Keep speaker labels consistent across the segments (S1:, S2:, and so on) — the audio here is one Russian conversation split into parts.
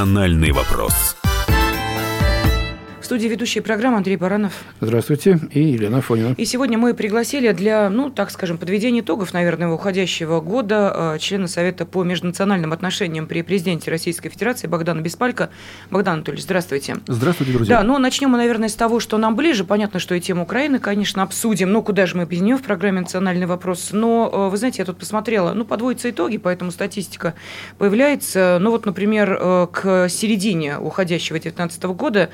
S1: «Национальный вопрос»
S2: студии ведущий программы Андрей Баранов.
S3: Здравствуйте. И Елена Фонина.
S2: И сегодня мы пригласили для, ну, так скажем, подведения итогов, наверное, уходящего года э, члена Совета по межнациональным отношениям при президенте Российской Федерации Богдана Беспалько. Богдан Анатольевич, здравствуйте.
S3: Здравствуйте, друзья.
S2: Да, ну, начнем мы, наверное, с того, что нам ближе. Понятно, что и тему Украины, конечно, обсудим. Ну, куда же мы без нее в программе «Национальный вопрос». Но, э, вы знаете, я тут посмотрела, ну, подводятся итоги, поэтому статистика появляется. Ну, вот, например, э, к середине уходящего 2019 года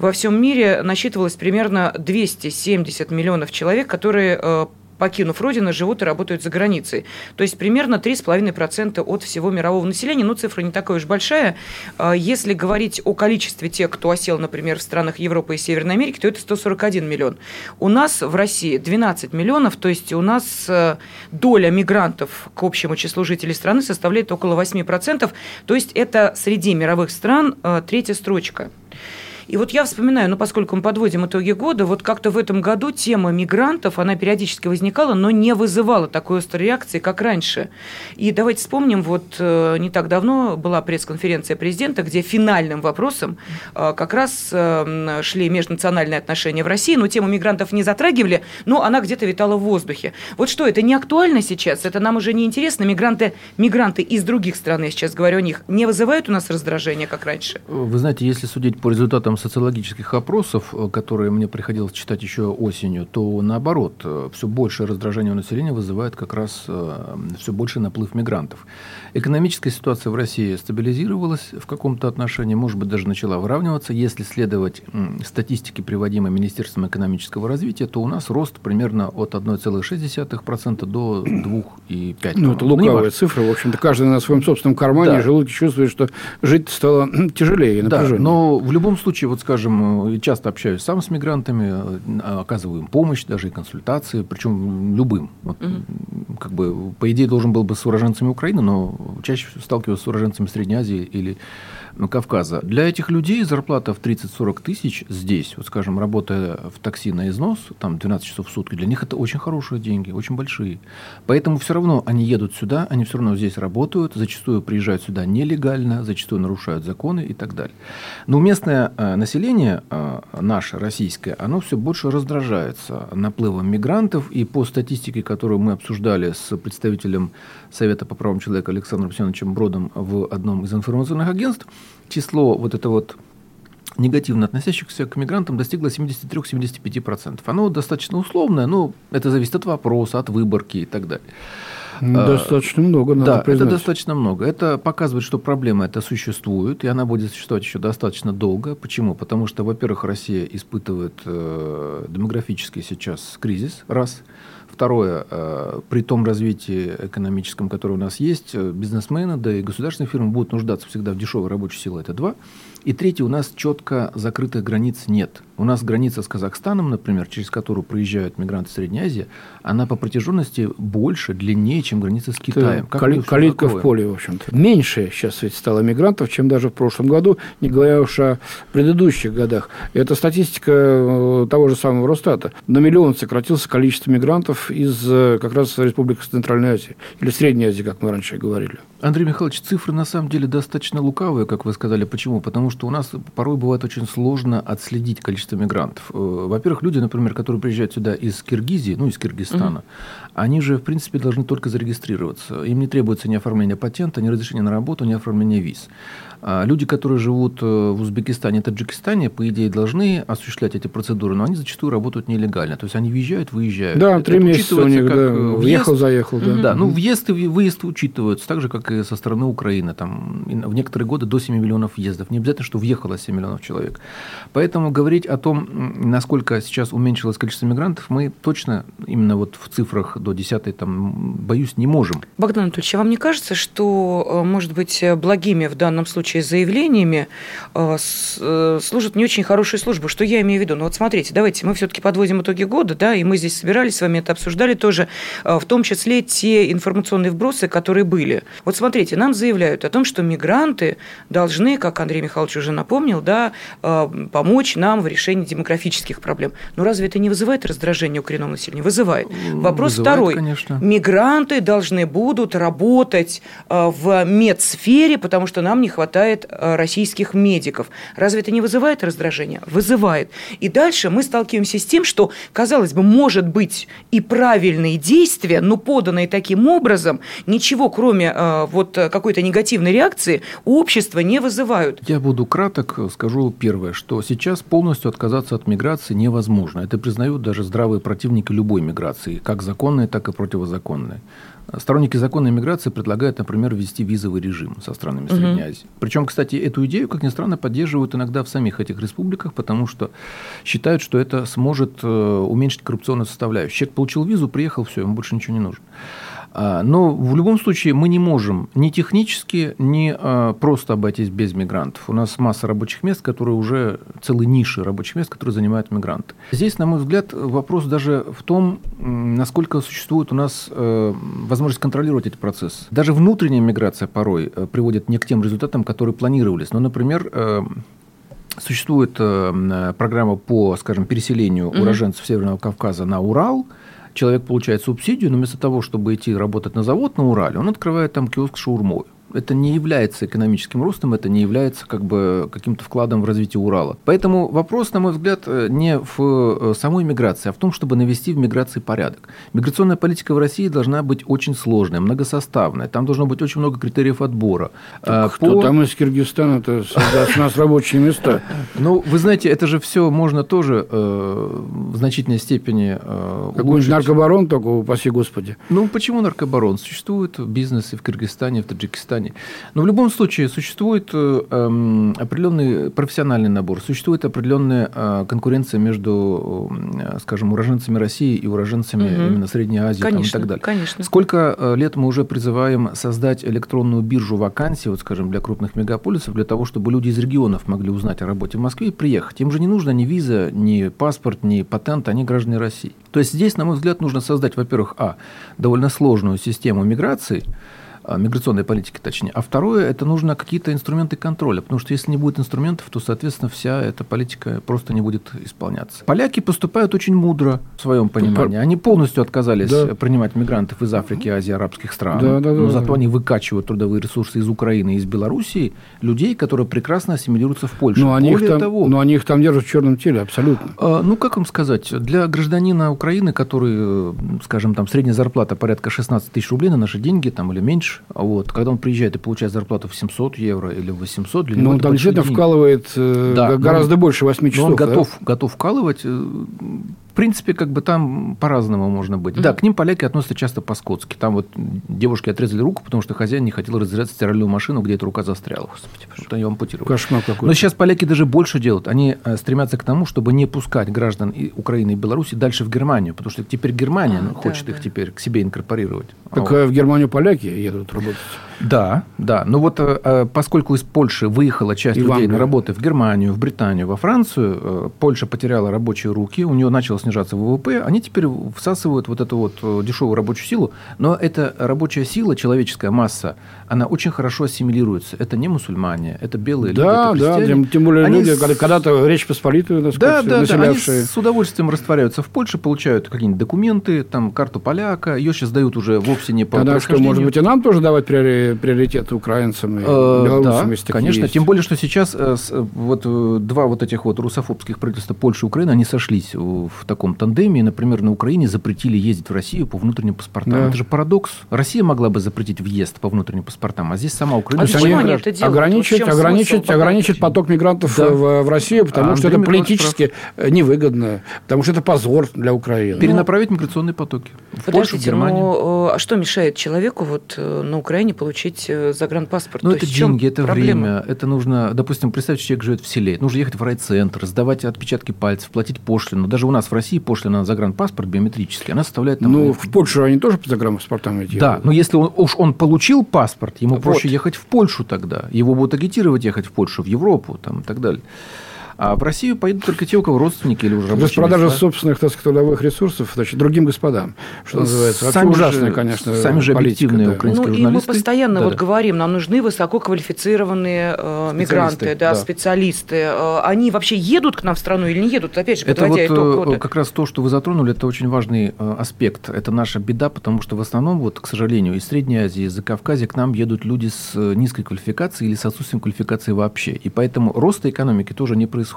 S2: во всем мире насчитывалось примерно 270 миллионов человек, которые э, покинув родину, живут и работают за границей. То есть примерно 3,5% от всего мирового населения. Ну, цифра не такая уж большая. А если говорить о количестве тех, кто осел, например, в странах Европы и Северной Америки, то это 141 миллион. У нас в России 12 миллионов, то есть у нас э, доля мигрантов к общему числу жителей страны составляет около 8%. То есть это среди мировых стран э, третья строчка. И вот я вспоминаю, ну, поскольку мы подводим итоги года, вот как-то в этом году тема мигрантов, она периодически возникала, но не вызывала такой острой реакции, как раньше. И давайте вспомним, вот э, не так давно была пресс-конференция президента, где финальным вопросом э, как раз э, шли межнациональные отношения в России, но тему мигрантов не затрагивали, но она где-то витала в воздухе. Вот что, это не актуально сейчас? Это нам уже не интересно? Мигранты, мигранты из других стран, я сейчас говорю о них, не вызывают у нас раздражения, как раньше?
S3: Вы знаете, если судить по результатам социологических опросов, э, которые мне приходилось читать еще осенью, то наоборот, э, все больше раздражения у населения вызывает как раз э, все больше наплыв мигрантов. Экономическая ситуация в России стабилизировалась в каком-то отношении, может быть, даже начала выравниваться. Если следовать статистике, приводимой Министерством экономического развития, то у нас рост примерно от 1,6% до 2,5%.
S4: Ну, это лукавая ну, цифра. В общем-то, каждый на своем собственном кармане да. желудке чувствует, что жить стало тяжелее и напряженнее.
S3: Да, но в любом случае, вот скажем, э, часто общаюсь сам с мигрантами, э, оказываю им помощь, даже и консультации, причем любым. Вот, угу. Как бы, по идее, должен был бы с уроженцами Украины, но чаще сталкиваюсь с уроженцами Средней Азии или Кавказа. Для этих людей зарплата в 30-40 тысяч здесь, вот скажем, работая в такси на износ, там 12 часов в сутки, для них это очень хорошие деньги, очень большие. Поэтому все равно они едут сюда, они все равно здесь работают, зачастую приезжают сюда нелегально, зачастую нарушают законы и так далее. Но местное э, население, э, наше, российское, оно все больше раздражается наплывом мигрантов, и по статистике, которую мы обсуждали с представителем Совета по правам человека Александром Семеновичем Бродом в одном из информационных агентств, число вот это вот негативно относящихся к мигрантам достигло 73-75%. Оно достаточно условное, но это зависит от вопроса, от выборки и так далее.
S4: А, достаточно много, надо
S3: Да, признать. это достаточно много. Это показывает, что проблема эта существует, и она будет существовать еще достаточно долго. Почему? Потому что, во-первых, Россия испытывает э, демографический сейчас кризис, раз – Второе, э, при том развитии экономическом, которое у нас есть, э, бизнесмены, да и государственные фирмы будут нуждаться всегда в дешевой рабочей силе. Это два. И третье, у нас четко закрытых границ нет. У нас граница с Казахстаном, например, через которую проезжают мигранты Средней Азии, она по протяженности больше, длиннее, чем граница с Китаем.
S4: Как кали- калитка в поле, в общем-то. Меньше сейчас ведь стало мигрантов, чем даже в прошлом году, не говоря уж о предыдущих годах. Это статистика э, того же самого Росстата. На миллион сократился количество мигрантов из э, как раз Республики Центральной Азии или Средней Азии, как мы раньше говорили.
S3: Андрей Михайлович, цифры на самом деле достаточно лукавые, как вы сказали. Почему? Потому что у нас порой бывает очень сложно отследить количество мигрантов. Э, во-первых, люди, например, которые приезжают сюда из Киргизии, ну, из Киргизстана, угу. они же, в принципе, должны только зарегистрироваться. Им не требуется ни оформления патента, ни разрешения на работу, ни оформления виз. А люди, которые живут э, в Узбекистане, Таджикистане, по идее, должны осуществлять эти процедуры, но они зачастую работают нелегально. То есть они въезжают, выезжают.
S4: Да, три месяца у них, да. Э, въехал, заехал. Да.
S3: да, ну въезд и выезд учитываются, так же, как и со стороны Украины. Там, в некоторые годы до 7 миллионов въездов. Не обязательно, что въехало 7 миллионов человек. Поэтому говорить о том, насколько сейчас уменьшилось количество мигрантов, мы точно именно вот в цифрах до 10 там, боюсь, не можем.
S2: Богдан Анатольевич, а вам не кажется, что, э, может быть, благими в данном случае случае с заявлениями э, э, служат не очень хорошую службу. Что я имею в виду? Ну вот смотрите, давайте мы все-таки подводим итоги года, да, и мы здесь собирались с вами это обсуждали тоже, э, в том числе те информационные вбросы, которые были. Вот смотрите, нам заявляют о том, что мигранты должны, как Андрей Михайлович уже напомнил, да, помочь нам в решении демографических проблем. Но разве это не вызывает раздражение у коренного населения? Вызывает. Вопрос
S3: Вызывает,
S2: второй.
S3: конечно.
S2: Мигранты должны будут работать в медсфере, потому что нам не хватает э, российских медиков. Разве это не вызывает раздражение? Вызывает. И дальше мы сталкиваемся с тем, что, казалось бы, может быть и правильные действия, но поданные таким образом, ничего кроме э, вот какой-то негативной реакции у общества не вызывают.
S3: Я буду краток, скажу первое, что сейчас полностью отказаться от миграции невозможно. Это признают даже здравые противники любой миграции, как законной, так и противозаконной. Сторонники законной миграции предлагают, например, ввести визовый режим со странами. Средней Азии. Причем, кстати, эту идею, как ни странно, поддерживают иногда в самих этих республиках, потому что считают, что это сможет э, уменьшить коррупционную составляющую. Человек получил визу, приехал, все, ему больше ничего не нужно. А, Но в любом случае мы не можем ни технически, ни а, просто обойтись без мигрантов. У нас масса рабочих мест, которые уже целые ниши рабочих мест, которые занимают мигранты. Здесь, на мой взгляд, вопрос даже в том, насколько существует у нас э, возможность контролировать эти процессы. Даже внутренняя миграция порой э, приводит не к тем результатам, которые планировались. Ну, например, э, Существует программа по, скажем, переселению уроженцев Северного Кавказа на Урал. Человек получает субсидию, но вместо того, чтобы идти работать на завод на Урале, он открывает там киоск с шаурмой. Это не является экономическим ростом, это не является как бы каким-то вкладом в развитие Урала. Поэтому вопрос, на мой взгляд, э, не в э, самой миграции, а в том, чтобы навести в миграции порядок. Миграционная политика в России должна быть очень сложная, многосоставная. Там должно быть очень много критериев отбора. А,
S4: Кто
S3: по-
S4: там из Киргизстана-то создаст у нас рабочие места?
S3: Ну, вы знаете, это же все можно тоже э, в значительной степени
S4: Какой-нибудь наркобарон только, упаси господи.
S3: Ну, почему наркобарон? Существует бизнес и в Кыргызстане, и в Таджикистане. Но в любом случае существует э, эм, определенный профессиональный набор, существует определенная э, конкуренция между, э, скажем, уроженцами России и уроженцами
S2: Мгм.
S3: именно Средней Азии там, и
S2: Конечно,
S3: так далее.
S2: конечно.
S3: Сколько лет мы уже призываем создать электронную биржу вакансий, вот, скажем, для крупных мегаполисов, для того, чтобы люди из регионов могли узнать о работе в Москве и приехать. Им же не нужно ни виза, ни паспорт, ни патент, они граждане России. То есть здесь, на мой взгляд, нужно создать, во-первых, а, довольно сложную систему миграции, миграционной политики точнее. А второе, это нужно какие-то инструменты контроля, потому что если не будет инструментов, то, соответственно, вся эта политика просто не будет исполняться. Поляки поступают очень мудро в своем понимании. Они полностью отказались
S4: Да.
S3: принимать мигрантов из Африки, Азии, арабских стран.
S4: Да, да, да,
S3: но
S4: да.
S3: зато они выкачивают трудовые ресурсы из Украины и из Белоруссии людей, которые прекрасно ассимилируются в Польше.
S4: Но они, их
S3: Более
S4: там,
S3: того,
S4: но они их там держат в черном теле, абсолютно.
S3: а, Ну, как вам сказать, для гражданина Украины, который, э, скажем, там средняя зарплата порядка 16 тысяч рублей на наши деньги, там, или меньше, а вот, когда он приезжает и получает зарплату в 700 евро или в 800, для него
S4: Но он
S3: это
S4: там действительно вкалывает э,
S3: Да,
S4: гораздо
S3: он-
S4: больше 8
S3: Но
S4: часов.
S3: он
S4: да?
S3: готов, готов вкалывать. В принципе, как бы там по-разному можно быть. Да, к ним поляки относятся часто по-скотски. Там вот девушке отрезали руку, потому что хозяин не хотел разрезать стиральную машину, где эта рука застряла. Господи, вот они ампутировали.
S4: Кошмар какой-то.
S3: Но сейчас поляки даже больше делают. Они э, стремятся к тому, чтобы не пускать граждан и Украины и Беларуси дальше в Германию, потому что теперь Германия
S2: А,
S3: ну,
S2: да,
S3: хочет их
S2: да.
S3: теперь к себе инкорпорировать.
S4: Так
S3: Вот.
S4: э, в Германию поляки едут работать.
S3: Да, да. Но вот э, поскольку из Польши выехала часть
S4: И
S3: людей на работы в Германию, в Британию, во Францию, Польша потеряла рабочие руки, у нее начало снижаться ВВП, они теперь всасывают вот эту вот э, дешевую рабочую силу, но эта рабочая сила, человеческая масса, она очень хорошо ассимилируется. Это не мусульмане, это белые люди,
S4: Да,
S3: это
S4: да, тем, тем более
S3: Они
S4: люди,
S3: с-
S4: когда- когда-то Речь Посполитую, так
S3: Да,
S4: сказать,
S3: да, да, они
S4: населявшие.
S3: с удовольствием растворяются в Польше, получают какие-нибудь документы, там карту поляка, ее сейчас дают уже вовсе не по
S4: Тогда что, может быть, и нам тоже давать приори- приоритет украинцам и
S3: Э,
S4: белорусам,
S3: да,
S4: если
S3: конечно.
S4: есть?
S3: Тем более, что сейчас э, э, вот два вот этих вот русофобских правительства Польши и Украины, они сошлись в таком тандеме. И, например, на Украине запретили ездить в Россию по внутренним паспортам.
S4: Да.
S3: Это же парадокс. Россия могла бы запретить въезд по внутренним паспортам, а здесь сама Украина...
S2: А зачем
S4: они
S2: это делают?
S4: ограничить, ограничить, ограничить поток мигрантов
S3: Да.
S4: в, в Россию, потому
S3: А
S4: что
S3: Андрей
S4: это
S3: Михайлович
S4: политически э, невыгодно, потому что это позор для Украины.
S3: Перенаправить миграционные потоки. В Польшу, в
S2: Подождите,
S3: Германию.
S2: ну а что мешает человеку вот э, на Украине получить загранпаспорт?
S3: Ну,
S2: То
S3: это деньги, это
S2: проблема?
S3: время, это нужно, допустим, представьте, человек живет в селе, нужно ехать в райцентр, сдавать отпечатки пальцев, платить пошлину. Даже у нас в России пошлина на загранпаспорт биометрический, она составляет там...
S4: Ну, в Польшу они тоже по загранпаспортам идти.
S3: Да, но если он, уж он получил паспорт, ему
S4: Вот.
S3: проще ехать в Польшу тогда. Его будут агитировать ехать в Польшу, в Европу там, и так далее. А в Россию поедут только те, у кого родственники или уже рабочие
S4: Распродажа
S3: места.
S4: собственных, так сказать, трудовых ресурсов значит, другим господам, что называется. Вообще
S3: Сами
S4: ужасная,
S3: же-
S4: конечно,
S3: сами же
S4: политика,
S3: объективные
S4: да.
S3: украинские
S2: Ну, и мы
S3: журналисты.
S2: постоянно вот
S3: Да-да.
S2: говорим, нам нужны высококвалифицированные э, мигранты, да,
S3: да.
S2: специалисты. Э, они вообще едут к нам в страну или не едут? Опять же,
S3: Это вот
S2: подводя итог
S3: э,
S2: года.
S3: как раз то, что вы затронули, это очень важный э, аспект. Это наша беда, потому что в основном, вот, к сожалению, из Средней Азии, из Закавказья к нам едут люди с э, низкой квалификацией или с отсутствием квалификации вообще. И поэтому роста экономики тоже не происходит.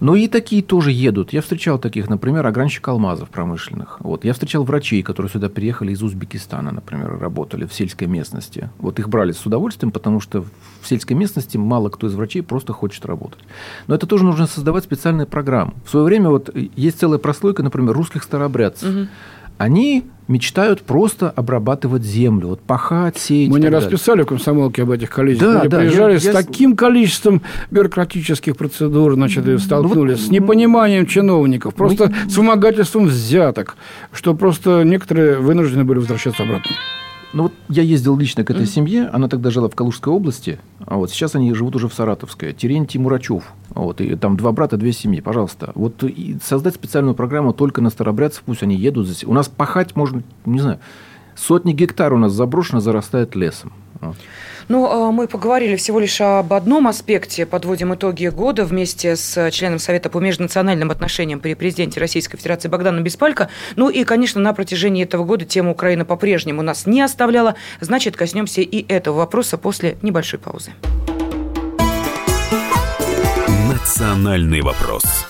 S3: Но и такие тоже едут. Я встречал таких, например, огранщик алмазов промышленных. Вот. Я встречал врачей, которые сюда приехали из Узбекистана, например, работали в сельской местности. Вот их брали с удовольствием, потому что в сельской местности мало кто из врачей просто хочет работать. Но это тоже нужно создавать специальные программы. В свое время вот есть целая прослойка, например, русских старообрядцев. Они мечтают просто обрабатывать землю, вот пахать, сеять.
S4: Мы не
S3: так
S4: раз
S3: далее.
S4: писали в комсомолке об этих количествах.
S3: Да,
S4: Они
S3: да,
S4: приезжали
S3: я-
S4: с
S3: я
S4: таким количеством бюрократических процедур, значит, и столкнулись
S3: вот,
S4: с непониманием чиновников, просто с вымогательством взяток, что просто некоторые вынуждены были возвращаться обратно.
S3: Ну вот я ездил лично к этой семье, она тогда жила в Калужской области, а вот сейчас они живут уже в Саратовской. Терентий Мурачев, вот, и там два брата, две семьи, пожалуйста. Вот и создать специальную программу только на старобрядцев, пусть они едут здесь. У нас пахать можно, не знаю, сотни гектар у нас заброшено, зарастает лесом.
S2: Ну, а, мы поговорили всего лишь об одном аспекте, подводим итоги года вместе с членом Совета по межнациональным отношениям при президенте Российской Федерации Богданом Беспалько. Ну и, конечно, на протяжении этого года тема Украины по-прежнему нас не оставляла. Значит, коснемся и этого вопроса после небольшой паузы.
S1: Национальный вопрос.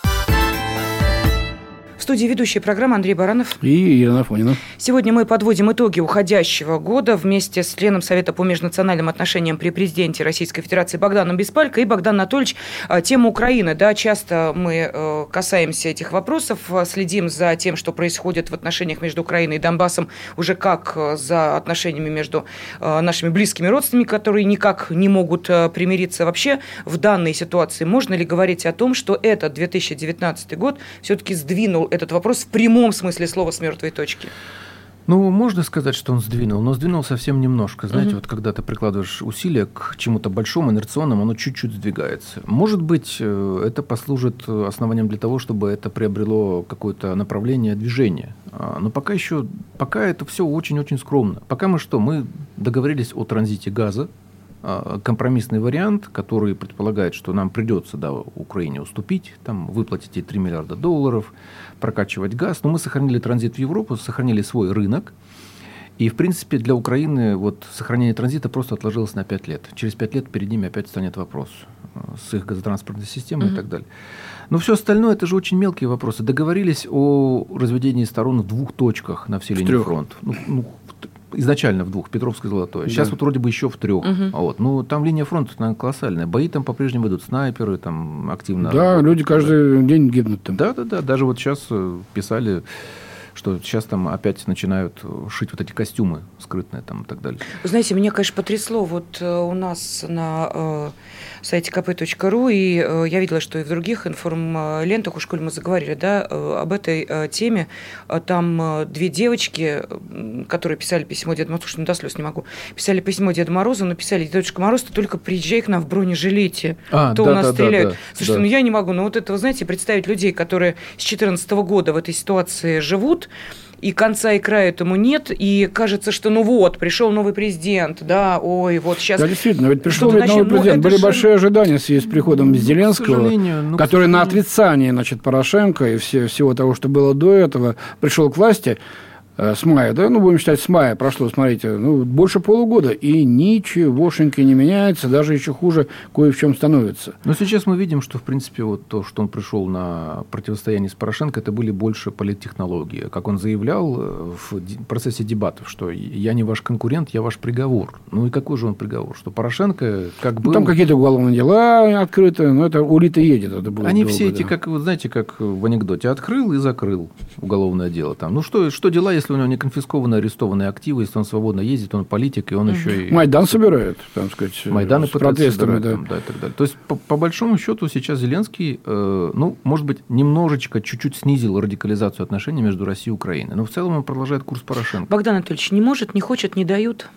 S2: Студии ведущая программы Андрей Баранов.
S4: И Елена Афонина.
S2: Сегодня мы подводим итоги уходящего года вместе с членом Совета по межнациональным отношениям при президенте Российской Федерации Богданом Беспалько и Богдан Анатольевич. а, Тема Украины. Да, часто мы э, касаемся этих вопросов, э, следим за тем, что происходит в отношениях между Украиной и Донбассом, уже как э, за отношениями между э, нашими близкими родственниками, которые никак не могут примириться. Вообще в данной ситуации можно ли говорить о том, что этот 2019 год все-таки сдвинул этот вопрос в прямом смысле слова с мертвой точки?
S3: Ну, можно сказать, что он сдвинул, но сдвинул совсем немножко. Знаете, вот когда ты прикладываешь усилия к чему-то большому, инерционному, оно чуть-чуть сдвигается. Может быть, э, это послужит э, основанием для того, чтобы это приобрело какое-то направление движения. А, Но пока еще, пока это все очень-очень скромно. Пока мы что? Мы договорились о транзите газа, компромиссный вариант, который предполагает, что нам придется да, Украине уступить, там, выплатить эти 3 миллиарда долларов, прокачивать газ. Но мы сохранили транзит в Европу, сохранили свой рынок. И, в принципе, для Украины вот, сохранение транзита просто отложилось на 5 лет. Через 5 лет перед ними опять станет вопрос э, с их газотранспортной системой и так далее. Но все остальное это же очень мелкие вопросы. Договорились о разведении сторон в двух точках на всей линии
S4: трех.
S3: фронта. Ну, ну, в изначально в двух, Петровское и Золотое. Сейчас
S4: Да.
S3: вот вроде бы еще в трех. Вот. Ну, там линия фронта она колоссальная. Бои там по-прежнему идут, снайперы там активно.
S4: Да, люди каждый день гибнут там.
S3: Да, да, да. Даже вот сейчас э, писали, что сейчас там опять начинают шить вот эти костюмы скрытные там и так далее.
S2: Знаете, меня, конечно, потрясло. Вот э, у нас на э, сайте kp.ru, и э, я видела, что и в других информлентах, уж коль мы заговорили, да, э, об этой э, теме. Там две девочки, которые писали письмо Деду Морозу, слушай, ну до слез не могу, писали письмо Деду Морозу, написали, Дедушка Мороз, ты только приезжай к нам в бронежилете,
S3: А,
S2: то
S3: да,
S2: у нас
S3: да, да,
S2: стреляют.
S3: да,
S2: Слушайте,
S3: да.
S2: ну я не могу, ну вот это, вы знаете, представить людей, которые с 2014 года в этой ситуации живут, и конца и края этому нет, и кажется, что ну вот, пришел новый президент, да, ой, вот сейчас...
S4: Да, действительно, ведь пришел ведь новый
S2: начнем. Ну,
S4: президент.
S2: это
S4: Были
S2: же-
S4: большие ожидания в связи с приходом Зеленского,
S3: сожалению, ну,
S4: который на отрицании значит, Порошенко и все, всего того, что было до этого, пришел к власти. Э, с мая, да, ну, будем считать, с мая прошло, смотрите, ну, больше полугода, и ничегошеньки не меняется, даже еще хуже кое в чем становится.
S3: Но сейчас мы видим, что, в принципе, вот то, что он пришел на противостояние с Порошенко, это были больше политтехнологии. Как он заявлял э, в процессе дебатов, что я не ваш конкурент, я ваш приговор. Ну и какой же он приговор? Что Порошенко как бы...
S4: Ну, там какие-то уголовные дела открыты, но это улита едет. Это
S3: было Они долго, все эти, да. как, вы знаете, как в анекдоте, открыл и закрыл уголовное дело. Там. Ну что, что дела, если у него не конфискованы арестованные активы, если он свободно ездит, он политик, и он еще и...
S4: Майдан собирает, там сказать,
S3: Майданы с протестами, да. Там, да, и так далее. То есть, по, по большому счету, сейчас Зеленский, э, ну, может быть, немножечко, чуть-чуть снизил радикализацию отношений между Россией и Украиной, но в целом он продолжает курс Порошенко.
S2: Богдан Анатольевич, не может, не хочет, не дают?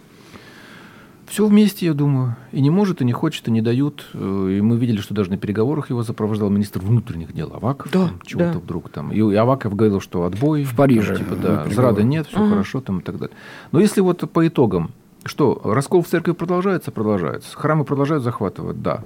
S3: Все вместе, я думаю. И не может, и не хочет, и не дают. Э, и мы видели, что даже на переговорах его сопровождал министр внутренних дел Аваков. Да, чего-то да. вдруг там. И Аваков говорил, что отбой.
S4: В Париже.
S3: Там, типа, да, зрада нет, все ага. хорошо там и так далее. Но если вот по итогам, что, раскол в церкви продолжается? Продолжается. Храмы продолжают захватывать? Да.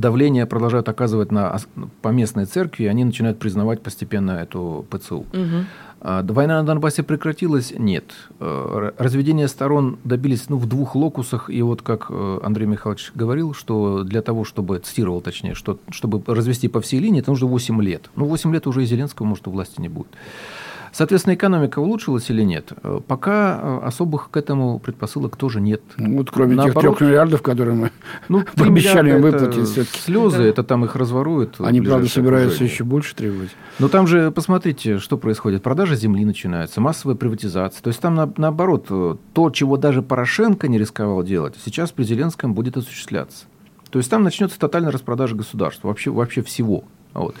S3: Давление продолжают оказывать на поместной церкви, они начинают признавать постепенно эту ПЦУ. Угу. А, война на Донбассе прекратилась? Нет. Э, разведение сторон добились ну, в двух локусах. И вот как э, Андрей Михайлович говорил, что для того, чтобы, цитировал точнее, что, чтобы развести по всей линии, это нужно 8 лет. Ну, 8 лет уже и Зеленского, может, у власти не будет. Соответственно, экономика улучшилась или нет? Э, пока э, особых к этому предпосылок тоже нет.
S4: Ну, вот кроме Наоборот, тех трех миллиардов, которые мы ну, пообещали им выплатить.
S3: Все-таки. Слезы, да. это там их разворуют.
S4: Они, правда, собираются окружение. еще больше требовать.
S3: Но там же, посмотрите, что происходит. Продажа земли начинается, массовая приватизация. То есть там, на, наоборот, э, то, чего даже Порошенко не рисковал делать, сейчас при Зеленском будет осуществляться. То есть там начнется тотальная распродажа государства, вообще, вообще всего. Вот.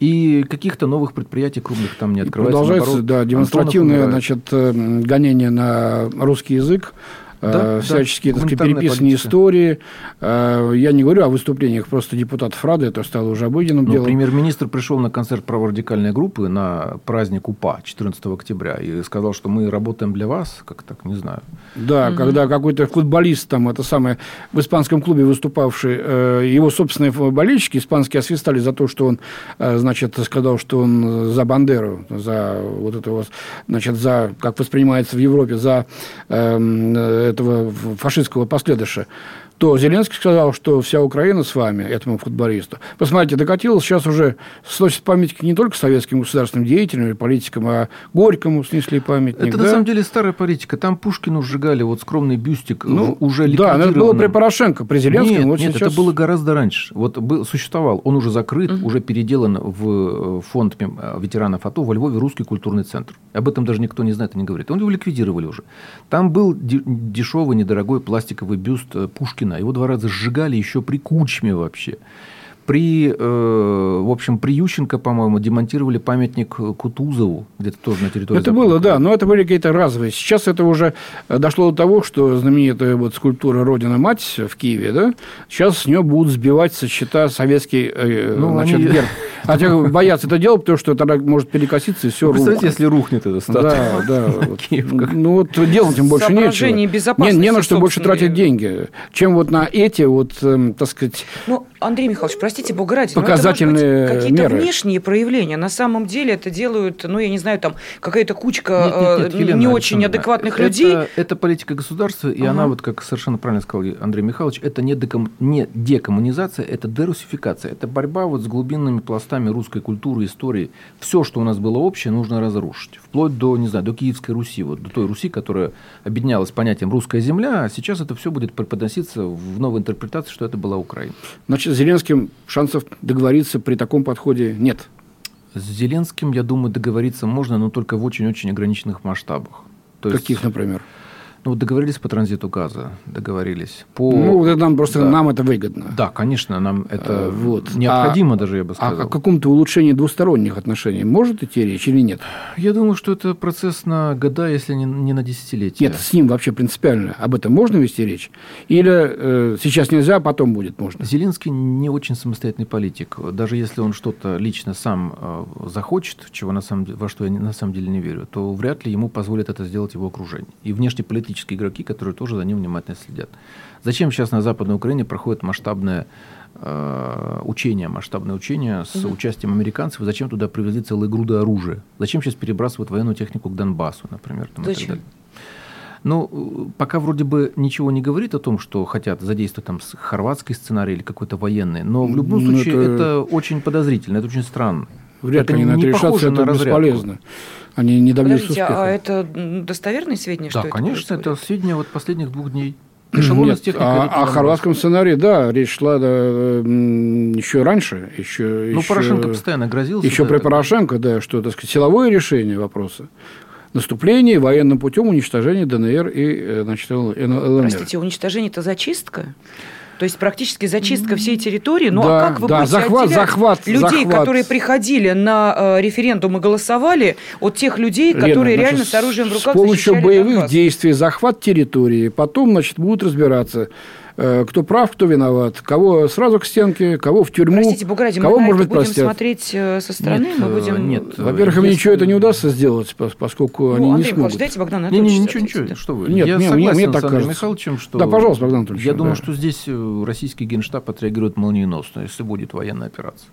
S3: И каких-то новых предприятий крупных там не открывается.
S4: И продолжается, наоборот, да, демонстративное значит, э, гонение на русский язык. Да, э, всяческие да, так сказать, переписанные политика. истории. Э, я не говорю о выступлениях просто депутатов Рады, это стало уже обыденным Но делом.
S3: Премьер-министр пришел на концерт праворадикальной группы на праздник УПА 14 октября и сказал, что мы работаем для вас, как так, не знаю.
S4: Да, угу. когда какой-то футболист, там, это самое, в испанском клубе выступавший, э, его собственные болельщики испанские освистали за то, что он, значит, сказал, что он за Бандеру, за вот этого, значит, за, как воспринимается в Европе, за эм, этого фашистского последующего то Зеленский сказал, что вся Украина с вами, этому футболисту. Посмотрите, докатилось сейчас уже, сносит памятник не только советским государственным деятелям или политикам, а Горькому снесли памятник.
S3: Это да? на самом деле старая политика. Там Пушкину сжигали вот скромный бюстик ну, уже Да,
S4: но это было при Порошенко, при Зеленском.
S3: Нет,
S4: вот
S3: нет сейчас... это было гораздо раньше. Вот был, существовал, он уже закрыт, угу. уже переделан в э, фонд э, ветеранов АТО во Львове русский культурный центр. Об этом даже никто не знает и не говорит. Он его ликвидировали уже. Там был дешевый, недорогой пластиковый бюст э, Пушкина Пушкина. Его два раза сжигали еще при Кучме вообще. При, э, в общем, при Ющенко, по-моему, демонтировали памятник Кутузову, где-то тоже на территории...
S4: Это было, да, но это были какие-то разовые. Сейчас это уже дошло до того, что знаменитая вот скульптура «Родина-мать» в Киеве, да, сейчас с нее будут сбивать со счета советский э, ну, значит, они... герб. Хотя боятся это делать, потому что тогда может перекоситься, и все
S3: ну, Представляете, если рухнет эта статуя.
S4: Да, да. Ну, вот делать им больше нечего. Не, не на что больше тратить деньги, чем вот на эти вот, эм, так сказать...
S2: Ну, Андрей Михайлович, простите, бога ради,
S4: показательные
S2: это, какие-то меры. внешние проявления. На самом деле это делают, ну, я не знаю, там какая-то кучка нет, нет, нет, э, Елена не очень адекватных
S3: это,
S2: людей.
S3: Это политика государства, и ага. она, вот как совершенно правильно сказал Андрей Михайлович, это не, деком, не декоммунизация, это дерусификация. Это борьба вот с глубинными пластами русской культуры, истории. Все, что у нас было общее, нужно разрушить. Вплоть до, не знаю, до Киевской Руси, вот до той Руси, которая объединялась понятием «русская земля», а сейчас это все будет преподноситься в новой интерпретации, что это была Украина.
S4: Значит, с Зеленским шансов договориться при таком подходе нет?
S3: С Зеленским, я думаю, договориться можно, но только в очень-очень ограниченных масштабах.
S4: То Каких, есть, например?
S3: Ну, договорились по транзиту газа, договорились. По...
S4: Ну, это нам просто да. нам это выгодно.
S3: Да, конечно, нам это а, вот. необходимо а, даже, я бы сказал.
S4: А о каком-то улучшении двусторонних отношений может идти речь или нет?
S3: Я думаю, что это процесс на года, если не, не на десятилетия.
S4: Нет, с ним вообще принципиально. Об этом можно вести речь? Или э, сейчас нельзя, а потом будет можно?
S3: Зеленский не очень самостоятельный политик. Даже если он что-то лично сам э, захочет, чего на самом, во что я на самом деле не верю, то вряд ли ему позволят это сделать его окружение. И внешне политические игроки, которые тоже за ним внимательно следят. Зачем сейчас на Западной Украине проходит масштабная э, учения, масштабное учение с угу. участием американцев, зачем туда привезли целые груды оружия? Зачем сейчас перебрасывают военную технику к Донбассу, например? Там,
S2: зачем? И так далее?
S3: Ну, пока вроде бы ничего не говорит о том, что хотят задействовать там хорватский сценарий или какой-то военный, но в любом ну, случае это... это очень подозрительно, это очень странно.
S4: Вряд ли они на это решатся, это на бесполезно. Они не добьются Подождите,
S2: успеха. а это достоверные сведения?
S3: Да, что конечно, это, это сведения вот последних двух дней.
S4: Нет, а, о хорватском сценарии, да, речь шла да, еще раньше. Еще,
S3: ну, еще, Порошенко постоянно грозился.
S4: Еще да, при Порошенко, да, что, так сказать, силовое решение вопроса наступление военным путем уничтожения ДНР и э, значит, ЛНР.
S2: Простите, уничтожение – это зачистка? То есть практически зачистка всей территории. Ну
S4: да,
S2: а как вы
S4: да,
S2: будете
S4: захват, захват,
S2: людей,
S4: захват.
S2: которые приходили на э, референдум и голосовали, от тех людей,
S4: Лена,
S2: которые
S4: значит,
S2: реально с оружием в руках
S4: С помощью боевых
S2: Донбасс.
S4: действий, захват территории, потом, значит, будут разбираться кто прав, кто виноват, кого сразу к стенке, кого в тюрьму,
S2: Простите, Бугради,
S4: кого,
S2: мы
S4: может быть,
S2: будем
S4: простят.
S2: смотреть э, со стороны,
S3: нет,
S2: мы будем...
S3: Нет,
S4: во-первых, им ничего это не удастся сделать, поскольку
S2: ну,
S4: они
S2: Андрей
S4: не смогут.
S2: Дайте Богдан
S3: не, не, ничего, ничего, что вы.
S4: Нет,
S3: я
S4: мне,
S3: согласен
S4: мне, мне так
S3: с Андреем. Михайловичем, что...
S4: Да, пожалуйста, Богдан Анатольевич.
S3: Я думаю,
S4: да.
S3: что здесь э, российский генштаб отреагирует молниеносно, если будет военная операция.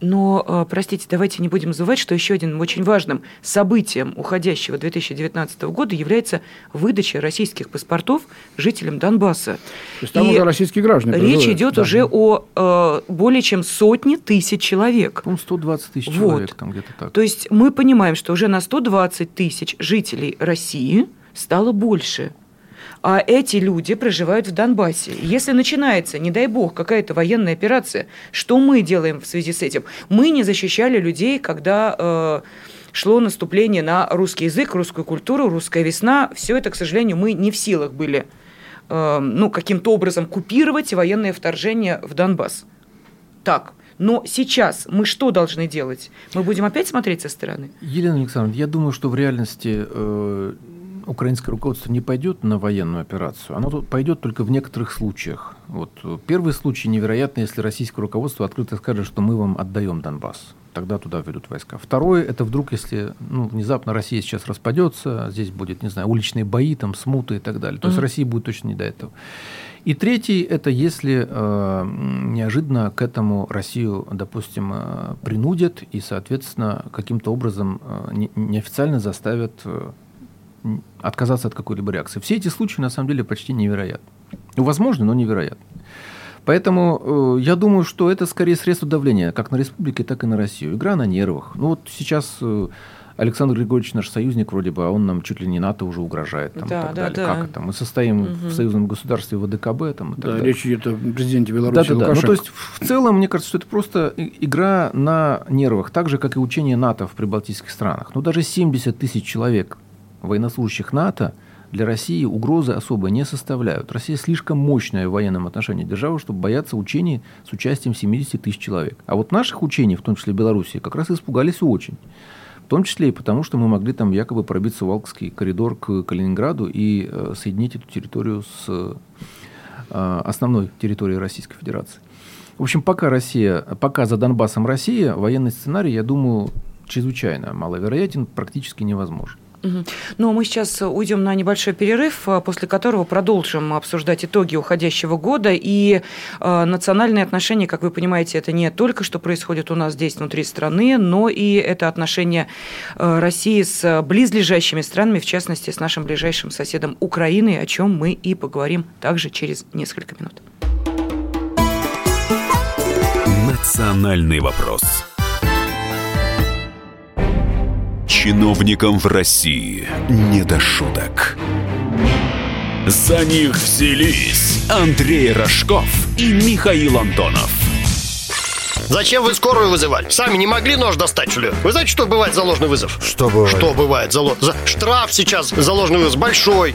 S2: Но, э, простите, давайте не будем забывать, что еще одним очень важным событием уходящего 2019 года является выдача российских паспортов жителям Донбасса. То
S4: есть там И уже российские граждане
S2: Речь идет да. уже о э, более чем сотне тысяч человек.
S3: по 120 тысяч
S2: вот.
S3: человек там где-то так.
S2: То есть мы понимаем, что уже на 120 тысяч жителей России стало больше а эти люди проживают в Донбассе. Если начинается, не дай бог, какая-то военная операция, что мы делаем в связи с этим? Мы не защищали людей, когда э, шло наступление на русский язык, русскую культуру, русская весна. Все это, к сожалению, мы не в силах были э, ну, каким-то образом купировать военное вторжение в Донбасс. Так, но сейчас мы что должны делать? Мы будем опять смотреть со стороны?
S3: Елена Александровна, я думаю, что в реальности э, украинское руководство не пойдет на военную операцию, оно пойдет только в некоторых случаях. Вот первый случай невероятно, если российское руководство открыто скажет, что мы вам отдаем Донбасс. Тогда туда ведут войска. Второе, это вдруг, если ну, внезапно Россия сейчас распадется, здесь будет, не знаю, уличные бои, там, смуты и так далее. То mm-hmm. есть России будет точно не до этого. И третий, это если э, неожиданно к этому Россию, допустим, э, принудят и, соответственно, каким-то образом э, не, неофициально заставят э, отказаться от какой-либо реакции. Все эти случаи, на самом деле, почти невероятны. Возможно, но невероятны. Поэтому э, я думаю, что это скорее средство давления как на республике, так и на Россию. Игра на нервах. Ну вот сейчас э, Александр Григорьевич наш союзник вроде бы, а он нам чуть ли не НАТО уже угрожает. Там, да, и так да, далее. Да. Как это? Мы состоим угу. в союзном государстве ВДКБ. Там, и так
S4: да,
S3: далее.
S4: речь идет о президенте Беларуси
S3: да, да, да. Ну, то есть в целом, мне кажется, что это просто игра на нервах, так же, как и учение НАТО в прибалтийских странах. Ну даже 70 тысяч человек военнослужащих НАТО для России угрозы особо не составляют. Россия слишком мощная в военном отношении держава, чтобы бояться учений с участием 70 тысяч человек. А вот наших учений, в том числе Белоруссии, как раз испугались очень. В том числе и потому, что мы могли там якобы пробиться в Алкский коридор к Калининграду и э, соединить эту территорию с э, основной территорией Российской Федерации. В общем, пока Россия, пока за Донбассом Россия, военный сценарий, я думаю, чрезвычайно маловероятен, практически невозможен.
S2: Ну, мы сейчас уйдем на небольшой перерыв, а, после которого продолжим обсуждать итоги уходящего года. И э, национальные отношения, как вы понимаете, это не только что происходит у нас здесь, внутри страны, но и это отношения э, России с близлежащими странами, в частности, с нашим ближайшим соседом Украиной, о чем мы и поговорим также через несколько минут.
S1: Национальный вопрос. Чиновникам в России не до шуток. За них взялись Андрей Рожков и Михаил Антонов.
S5: Зачем вы скорую вызывали? Сами не могли нож достать, что ли? Вы знаете, что бывает за ложный вызов?
S6: Что бывает?
S5: Что бывает за, за... Штраф сейчас за ложный вызов большой.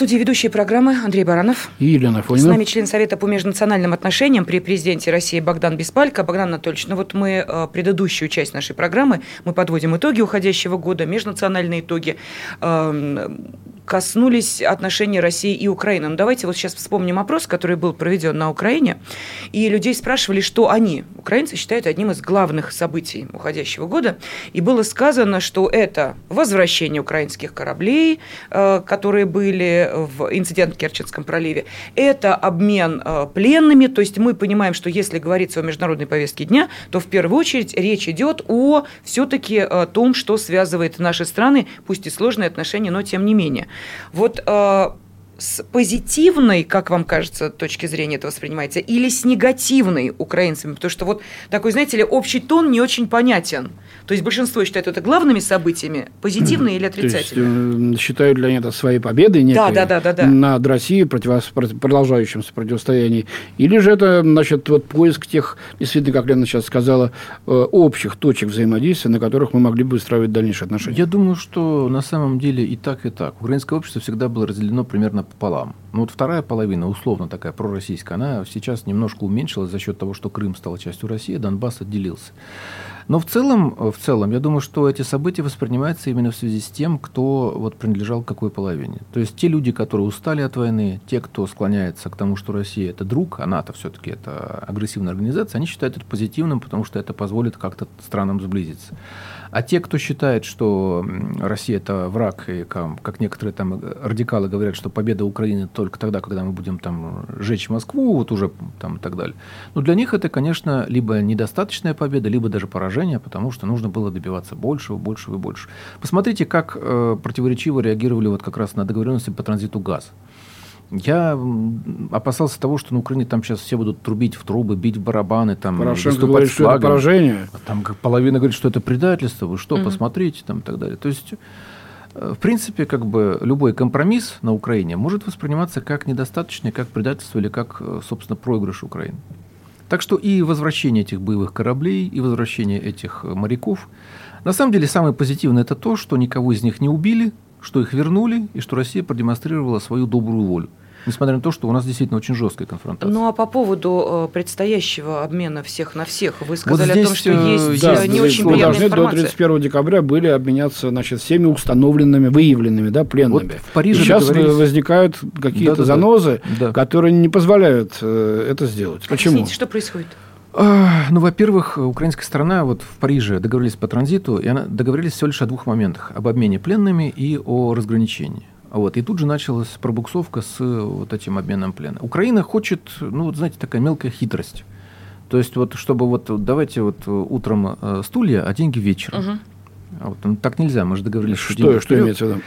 S2: студии ведущие программы Андрей Баранов.
S4: И Елена Фонина.
S2: С нами член Совета по межнациональным отношениям при президенте России Богдан Беспалько. Богдан Анатольевич, ну вот мы э, предыдущую часть нашей программы, мы подводим итоги уходящего года, межнациональные итоги, эм, коснулись отношений России и Украины. Но давайте вот сейчас вспомним опрос, который был проведен на Украине, и людей спрашивали, что они, украинцы, считают одним из главных событий уходящего года, и было сказано, что это возвращение украинских кораблей, э, которые были в инцидент в Керченском проливе. Это обмен э, пленными, то есть мы понимаем, что если говорится о международной повестке дня, то в первую очередь речь идет о все-таки э, том, что связывает наши страны, пусть и сложные отношения, но тем не менее. Вот э, с позитивной, как вам кажется, точки зрения это воспринимается, или с негативной украинцами? Потому что вот такой, знаете ли, общий тон не очень понятен. То есть большинство считает это главными событиями, позитивные или отрицательные?
S4: Есть, э, считают для них это своей победой некой
S2: да, да, да, да, да.
S4: над Россией против, продолжающимся противостоянии? Или же это, значит, вот поиск тех, действительно, как Лена сейчас сказала, э, общих точек взаимодействия, на которых мы могли бы выстраивать дальнейшие отношения?
S3: Я думаю, что на самом деле и так, и так. Украинское общество всегда было разделено примерно пополам. Ну вот вторая половина, условно такая пророссийская, она сейчас немножко уменьшилась за счет того, что Крым стал частью России, Донбасс отделился. Но в целом, в целом, я думаю, что эти события воспринимаются именно в связи с тем, кто вот принадлежал к какой половине. То есть те люди, которые устали от войны, те, кто склоняется к тому, что Россия это друг, а НАТО все-таки это агрессивная организация, они считают это позитивным, потому что это позволит как-то странам сблизиться. А те, кто считает, что Россия это враг, и как некоторые там радикалы говорят, что победа Украины только тогда, когда мы будем там жечь Москву, вот уже там и так далее. Ну, для них это, конечно, либо недостаточная победа, либо даже поражение, потому что нужно было добиваться большего, большего и больше. Посмотрите, как э, противоречиво реагировали вот как раз на договоренности по транзиту газа. Я опасался того, что на Украине там сейчас все будут трубить в трубы, бить в барабаны, там,
S4: Порошенко говорит, что это поражение.
S3: А там половина говорит, что это предательство. Вы что, mm-hmm. посмотрите, там и так далее. То есть, э, в принципе, как бы любой компромисс на Украине может восприниматься как недостаточный, как предательство или как, э, собственно, проигрыш Украины. Так что и возвращение этих боевых кораблей, и возвращение этих э, моряков. На самом деле, самое позитивное это то, что никого из них не убили, что их вернули, и что Россия продемонстрировала свою добрую волю. Несмотря на то, что у нас действительно очень жесткая конфронтация.
S2: Ну а по поводу э, предстоящего обмена всех на всех, вы сказали вот здесь, о том, что э, есть да, не очень приятная информация.
S4: До 31 декабря были обменяться значит, всеми установленными, выявленными да, пленными. Вот в Париже Сейчас возникают какие-то да, да, занозы, да. которые не позволяют э, это сделать. Почему?
S2: Объясните, что происходит?
S3: Ну, во-первых, украинская сторона вот в Париже договорились по транзиту, и она договорились всего лишь о двух моментах. Об обмене пленными и о разграничении. Вот, и тут же началась пробуксовка с вот этим обменом плена. Украина хочет, ну, вот знаете, такая мелкая хитрость. То есть, вот, чтобы вот, давайте вот утром э, стулья, а деньги вечером. Угу. А вот, ну, так нельзя, мы же договорились,
S4: что, что, что имеется в виду?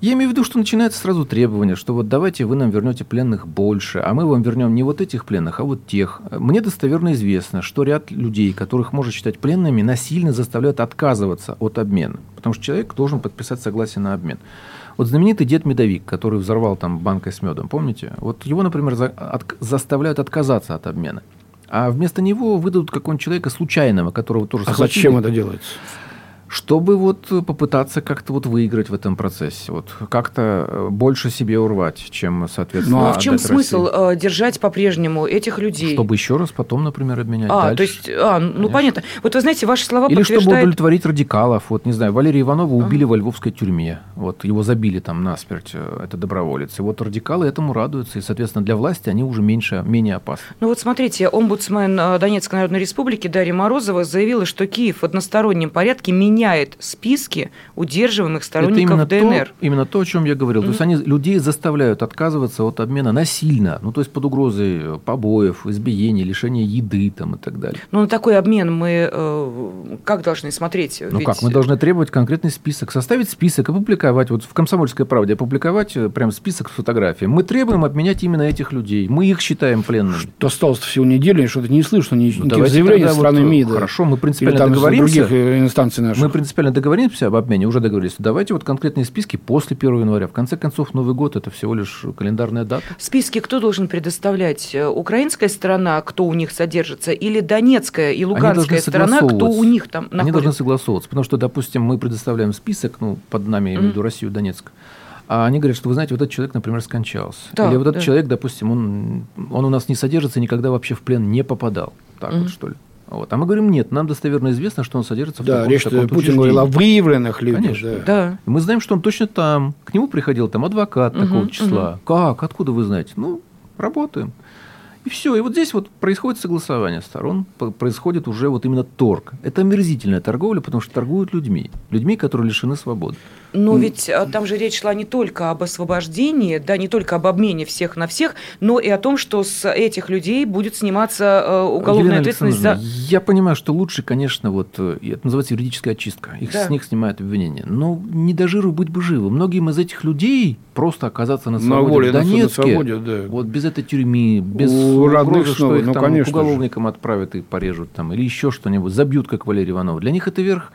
S3: Я имею в виду, что начинается сразу требование, что вот давайте вы нам вернете пленных больше, а мы вам вернем не вот этих пленных, а вот тех. Мне достоверно известно, что ряд людей, которых можно считать пленными, насильно заставляют отказываться от обмена, потому что человек должен подписать согласие на обмен. Вот знаменитый дед Медовик, который взорвал там банкой с медом, помните? Вот его, например, за, от, заставляют отказаться от обмена. А вместо него выдадут какого-нибудь человека случайного, которого тоже
S4: А зачем это делается?
S3: Чтобы вот попытаться как-то вот выиграть в этом процессе, вот как-то э, больше себе урвать, чем, соответственно,
S2: Ну а в чем смысл России. Э, держать по-прежнему этих людей?
S3: Чтобы еще раз потом, например, обменять
S2: а,
S3: дальше.
S2: то есть, а, ну Конечно. понятно. Вот вы знаете, ваши слова
S3: Или
S2: подтверждают...
S3: чтобы удовлетворить радикалов. Вот, не знаю, Валерия Иванова убили а. во львовской тюрьме. Вот, его забили там насмерть, э, это доброволец. И вот радикалы этому радуются, и, соответственно, для власти они уже меньше, менее опасны.
S2: Ну вот смотрите, омбудсмен Донецкой Народной Республики Дарья Морозова заявила, что Киев в одностороннем порядке меняет список списке удерживаемых сторонников
S3: это
S2: именно ДНР.
S3: То, именно то, о чем я говорил. Mm-hmm. То есть они людей заставляют отказываться от обмена насильно, ну то есть под угрозой побоев, избиений, лишения еды там, и так далее.
S2: Ну на такой обмен мы э, как должны смотреть?
S3: Ну Ведь... как, мы должны требовать конкретный список, составить список, опубликовать. Вот в «Комсомольской правде» опубликовать э, прям список с фотографией. Мы требуем обменять именно этих людей. Мы их считаем пленными.
S4: Что осталось всего неделю, что-то не слышно, никаких ну, заявлений со стороны вот, МИДа.
S3: Хорошо, мы принципиально там договоримся.
S4: других инстанций наших.
S3: Мы можно принципиально договоримся об обмене, уже договорились. Давайте вот конкретные списки после 1 января. В конце концов, Новый год – это всего лишь календарная дата.
S2: Списки кто должен предоставлять? Э, украинская сторона, кто у них содержится, или Донецкая и Луганская сторона, кто у них там находится?
S3: Они должны согласовываться, потому что, допустим, мы предоставляем список, ну, под нами, я имею в виду Россию, Донецк, а они говорят, что вы знаете, вот этот человек, например, скончался. Да, Или вот этот да. человек, допустим, он, он у нас не содержится, никогда вообще в плен не попадал. Так mm вот, что ли. Вот. А мы говорим, нет, нам достоверно известно, что он содержится в
S4: да,
S3: таком,
S4: речь
S3: таком
S4: Путин говорил о выявленных людях.
S3: Конечно. Да. да. И мы знаем, что он точно там. К нему приходил там адвокат угу, такого числа. Угу. Как? Откуда вы знаете? Ну, работаем. И все. И вот здесь вот происходит согласование сторон, происходит уже вот именно торг. Это омерзительная торговля, потому что торгуют людьми. Людьми, которые лишены свободы.
S2: Но ведь а, там же речь шла не только об освобождении, да, не только об обмене всех на всех, но и о том, что с этих людей будет сниматься э, уголовная Елена ответственность за...
S3: Я понимаю, что лучше, конечно, вот э, это называется юридическая очистка. Их да. с них снимают обвинения. Но не до жиру быть бы живы. Многим из этих людей просто оказаться на свободе на воле, в Донецке, на свободе, да. вот без этой тюрьмы, без У угрозы, что их ну, там уголовникам же. отправят и порежут там, или еще что-нибудь, забьют, как Валерий Иванов. Для них это верх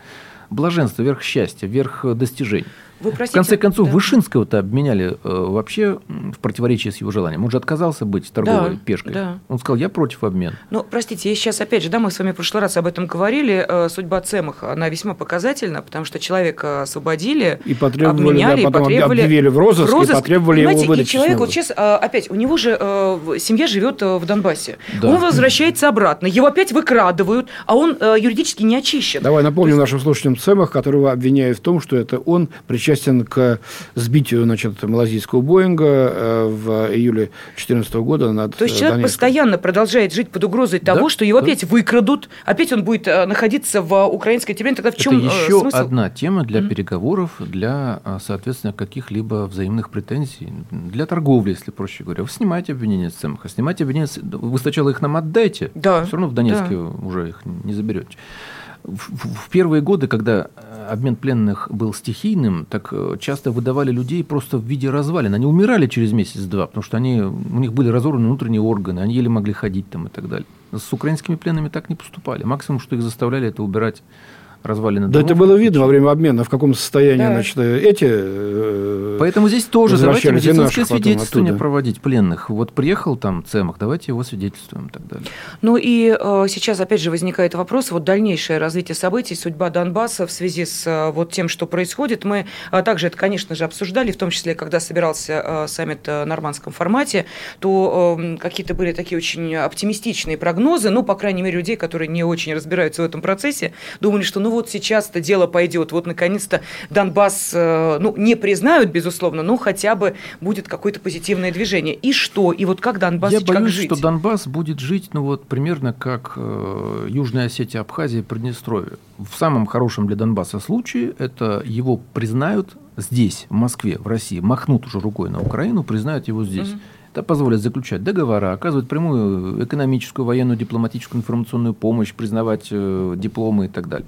S3: блаженство, верх счастья, верх достижений. Вы простите, в конце концов, да. Вышинского-то обменяли э, вообще в противоречии с его желанием. Он же отказался быть торговой да, пешкой. Да. Он сказал, я против обмена.
S2: Ну, простите, я сейчас опять же, да, мы с вами в прошлый раз об этом говорили. Э, судьба Цемаха, она весьма показательна, потому что человека освободили,
S4: и потребовали, обменяли, да, потом и потребовали объявили в розыск, в розыск и потребовали его выдачи. И
S2: человек, вот сейчас, э, опять, у него же э, семья живет э, в Донбассе. Да. Он возвращается обратно, его опять выкрадывают, а он э, юридически не очищен.
S4: Давай напомним есть... нашим слушателям Цемах, которого обвиняют в том, что это он причастен к сбитию значит, малазийского Боинга э, в июле 2014 года над
S2: То есть человек Донецком. постоянно продолжает жить под угрозой того, да, что его да. опять выкрадут, опять он будет э, находиться в украинской тюрьме. Тогда в чем
S3: Это еще смысл? одна тема для mm-hmm. переговоров, для, соответственно, каких-либо взаимных претензий, для торговли, если проще говоря. Вы снимаете обвинения с Цемаха, снимайте обвинения, вы сначала их нам отдайте, да. все равно в Донецке да. уже их не заберете в первые годы, когда э, обмен пленных был стихийным, так э, часто выдавали людей просто в виде развалин. Они умирали через месяц-два, потому что они, у них были разорваны внутренние органы, они еле могли ходить там и так далее. С украинскими пленными так не поступали. Максимум, что их заставляли, это убирать развалины
S4: Да это было видно во время обмена, в каком состоянии да. значит, эти э,
S3: Поэтому здесь тоже давайте медицинское свидетельствование оттуда. проводить пленных. Вот приехал там Цемах, давайте его свидетельствуем и так далее.
S2: Ну и э, сейчас опять же возникает вопрос, вот дальнейшее развитие событий, судьба Донбасса в связи с э, вот тем, что происходит. Мы э, также это, конечно же, обсуждали, в том числе, когда собирался э, саммит в нормандском формате, то э, какие-то были такие очень оптимистичные прогнозы, ну, по крайней мере, людей, которые не очень разбираются в этом процессе, думали, что ну вот сейчас-то дело пойдет, вот наконец-то Донбасс, э, ну, не признают, безусловно, но хотя бы будет какое-то позитивное движение. И что? И вот как Донбасс,
S3: Я
S2: как
S3: боюсь,
S2: жить?
S3: что Донбасс будет жить, ну, вот примерно как э, Южная Осетия, Абхазия и Приднестровье. В самом хорошем для Донбасса случае это его признают здесь, в Москве, в России, махнут уже рукой на Украину, признают его здесь. Угу. Это позволит заключать договора, оказывать прямую экономическую, военную, дипломатическую, информационную помощь, признавать э, дипломы и так далее.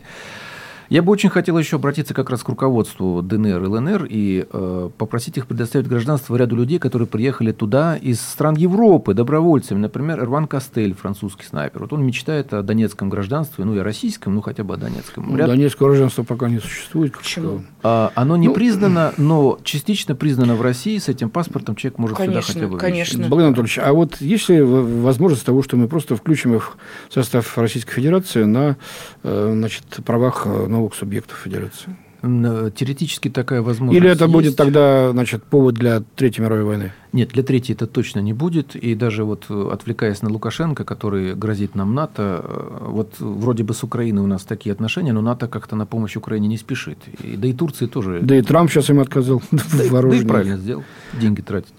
S3: Я бы очень хотел еще обратиться как раз к руководству ДНР и ЛНР и э, попросить их предоставить гражданство ряду людей, которые приехали туда из стран Европы добровольцами. Например, Эрван Кастель, французский снайпер. Вот он мечтает о донецком гражданстве, ну и о российском, ну хотя бы о донецком.
S4: Ну, Ряд... Донецкого гражданства пока не существует.
S2: Почему?
S3: А, оно не ну, признано, но частично признано в России. С этим паспортом человек может
S2: конечно,
S3: сюда хотя бы
S2: Конечно,
S4: Богдан Анатольевич, а вот есть ли возможность того, что мы просто включим их в состав Российской Федерации на э, значит, правах новых субъектов федерации.
S3: Э, теоретически такая возможность
S4: Или это есть. будет тогда значит, повод для Третьей мировой войны?
S3: Нет, для Третьей это точно не будет. И даже вот э, отвлекаясь на Лукашенко, который грозит нам НАТО, э, вот вроде бы с Украиной у нас такие отношения, но НАТО как-то на помощь Украине не спешит. И, да и Турции тоже.
S4: Да и Трамп сейчас им отказал
S3: да, Да и правильно сделал. Деньги тратит.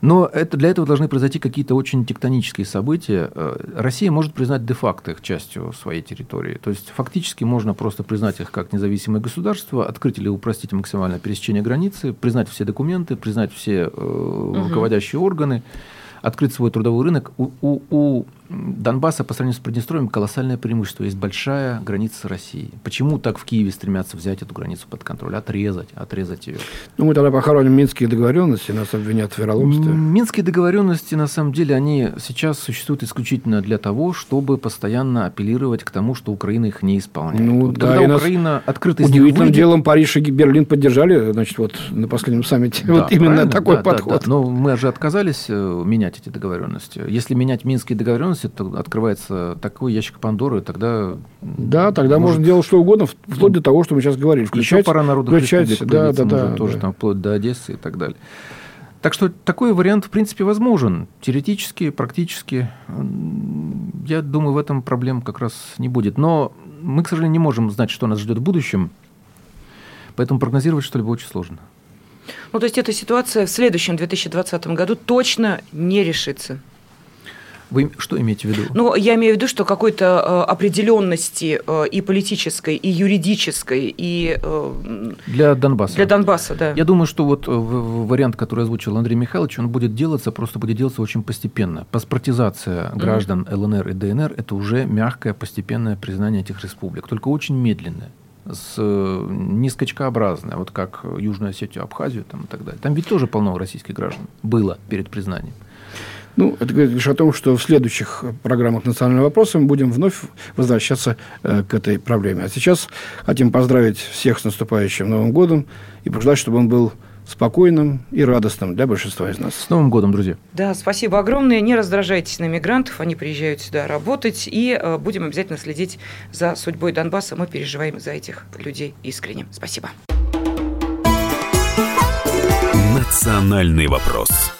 S3: Но это, для этого должны произойти какие-то очень тектонические события. Э, Россия может признать де-факто их частью своей территории. То есть фактически можно просто признать их как независимое государство, открыть или упростить максимальное пересечение границы, признать все документы, признать все э, руководящие органы, открыть свой трудовой рынок. У, у, у Донбасса по сравнению с Приднестровьем колоссальное преимущество. Есть большая граница с Россией. Почему так в Киеве стремятся взять эту границу под контроль? Отрезать, отрезать ее.
S4: Ну, мы тогда похороним минские договоренности, нас обвинят в вероломстве.
S3: Минские договоренности, на самом деле, они сейчас существуют исключительно для того, чтобы постоянно апеллировать к тому, что Украина их не исполняет.
S4: Ну,
S3: вот
S4: да,
S3: когда Украина открыто
S4: Удивительным
S3: выйдет-
S4: делом Париж и Берлин поддержали, значит, вот на последнем саммите.
S3: Да,
S4: вот именно
S3: правильно,
S4: такой
S3: да, да,
S4: подход.
S3: да. Но мы же отказались э, менять эти договоренности. Если менять минские договоренности, то открывается такой ящик Пандоры, тогда...
S4: Да, тогда
S3: может,
S4: можно делать что угодно, вплоть до того, что мы сейчас говорили.
S3: Еще
S4: Включать,
S3: пара народных
S4: включать,
S3: республик
S4: да, да,
S3: может,
S4: да,
S3: тоже
S4: да.
S3: там вплоть до Одессы и так далее. Так что такой вариант, в принципе, возможен. Теоретически, практически. Я думаю, в этом проблем как раз не будет. Но мы, к сожалению, не можем знать, что нас ждет в будущем. Поэтому прогнозировать что-либо очень сложно.
S2: Ну, то есть эта ситуация в следующем 2020 году точно не решится.
S3: Вы что имеете в виду?
S2: Ну, я имею в виду, что какой-то э, определенности э, и политической, и юридической, и э,
S3: Для Донбасса.
S2: для Донбасса, да.
S3: Я думаю, что вот вариант, который озвучил Андрей Михайлович, он будет делаться, просто будет делаться очень постепенно. Паспортизация граждан ЛНР и ДНР – это уже мягкое, постепенное признание этих республик, только очень медленное с, не скачкообразное, вот как Южную Осетию, Абхазию там, и так далее. Там ведь тоже полно российских граждан было перед признанием.
S4: Ну, это говорит лишь о том, что в следующих программах «Национального вопроса» мы будем вновь возвращаться э, к этой проблеме. А сейчас хотим поздравить всех с наступающим Новым годом и пожелать, чтобы он был спокойным и радостным для большинства из нас.
S3: С Новым годом, друзья!
S2: Да, спасибо огромное. Не раздражайтесь на мигрантов, они приезжают сюда работать, и э, будем обязательно следить за судьбой Донбасса. Мы переживаем за этих людей искренне. Спасибо.
S1: «Национальный вопрос».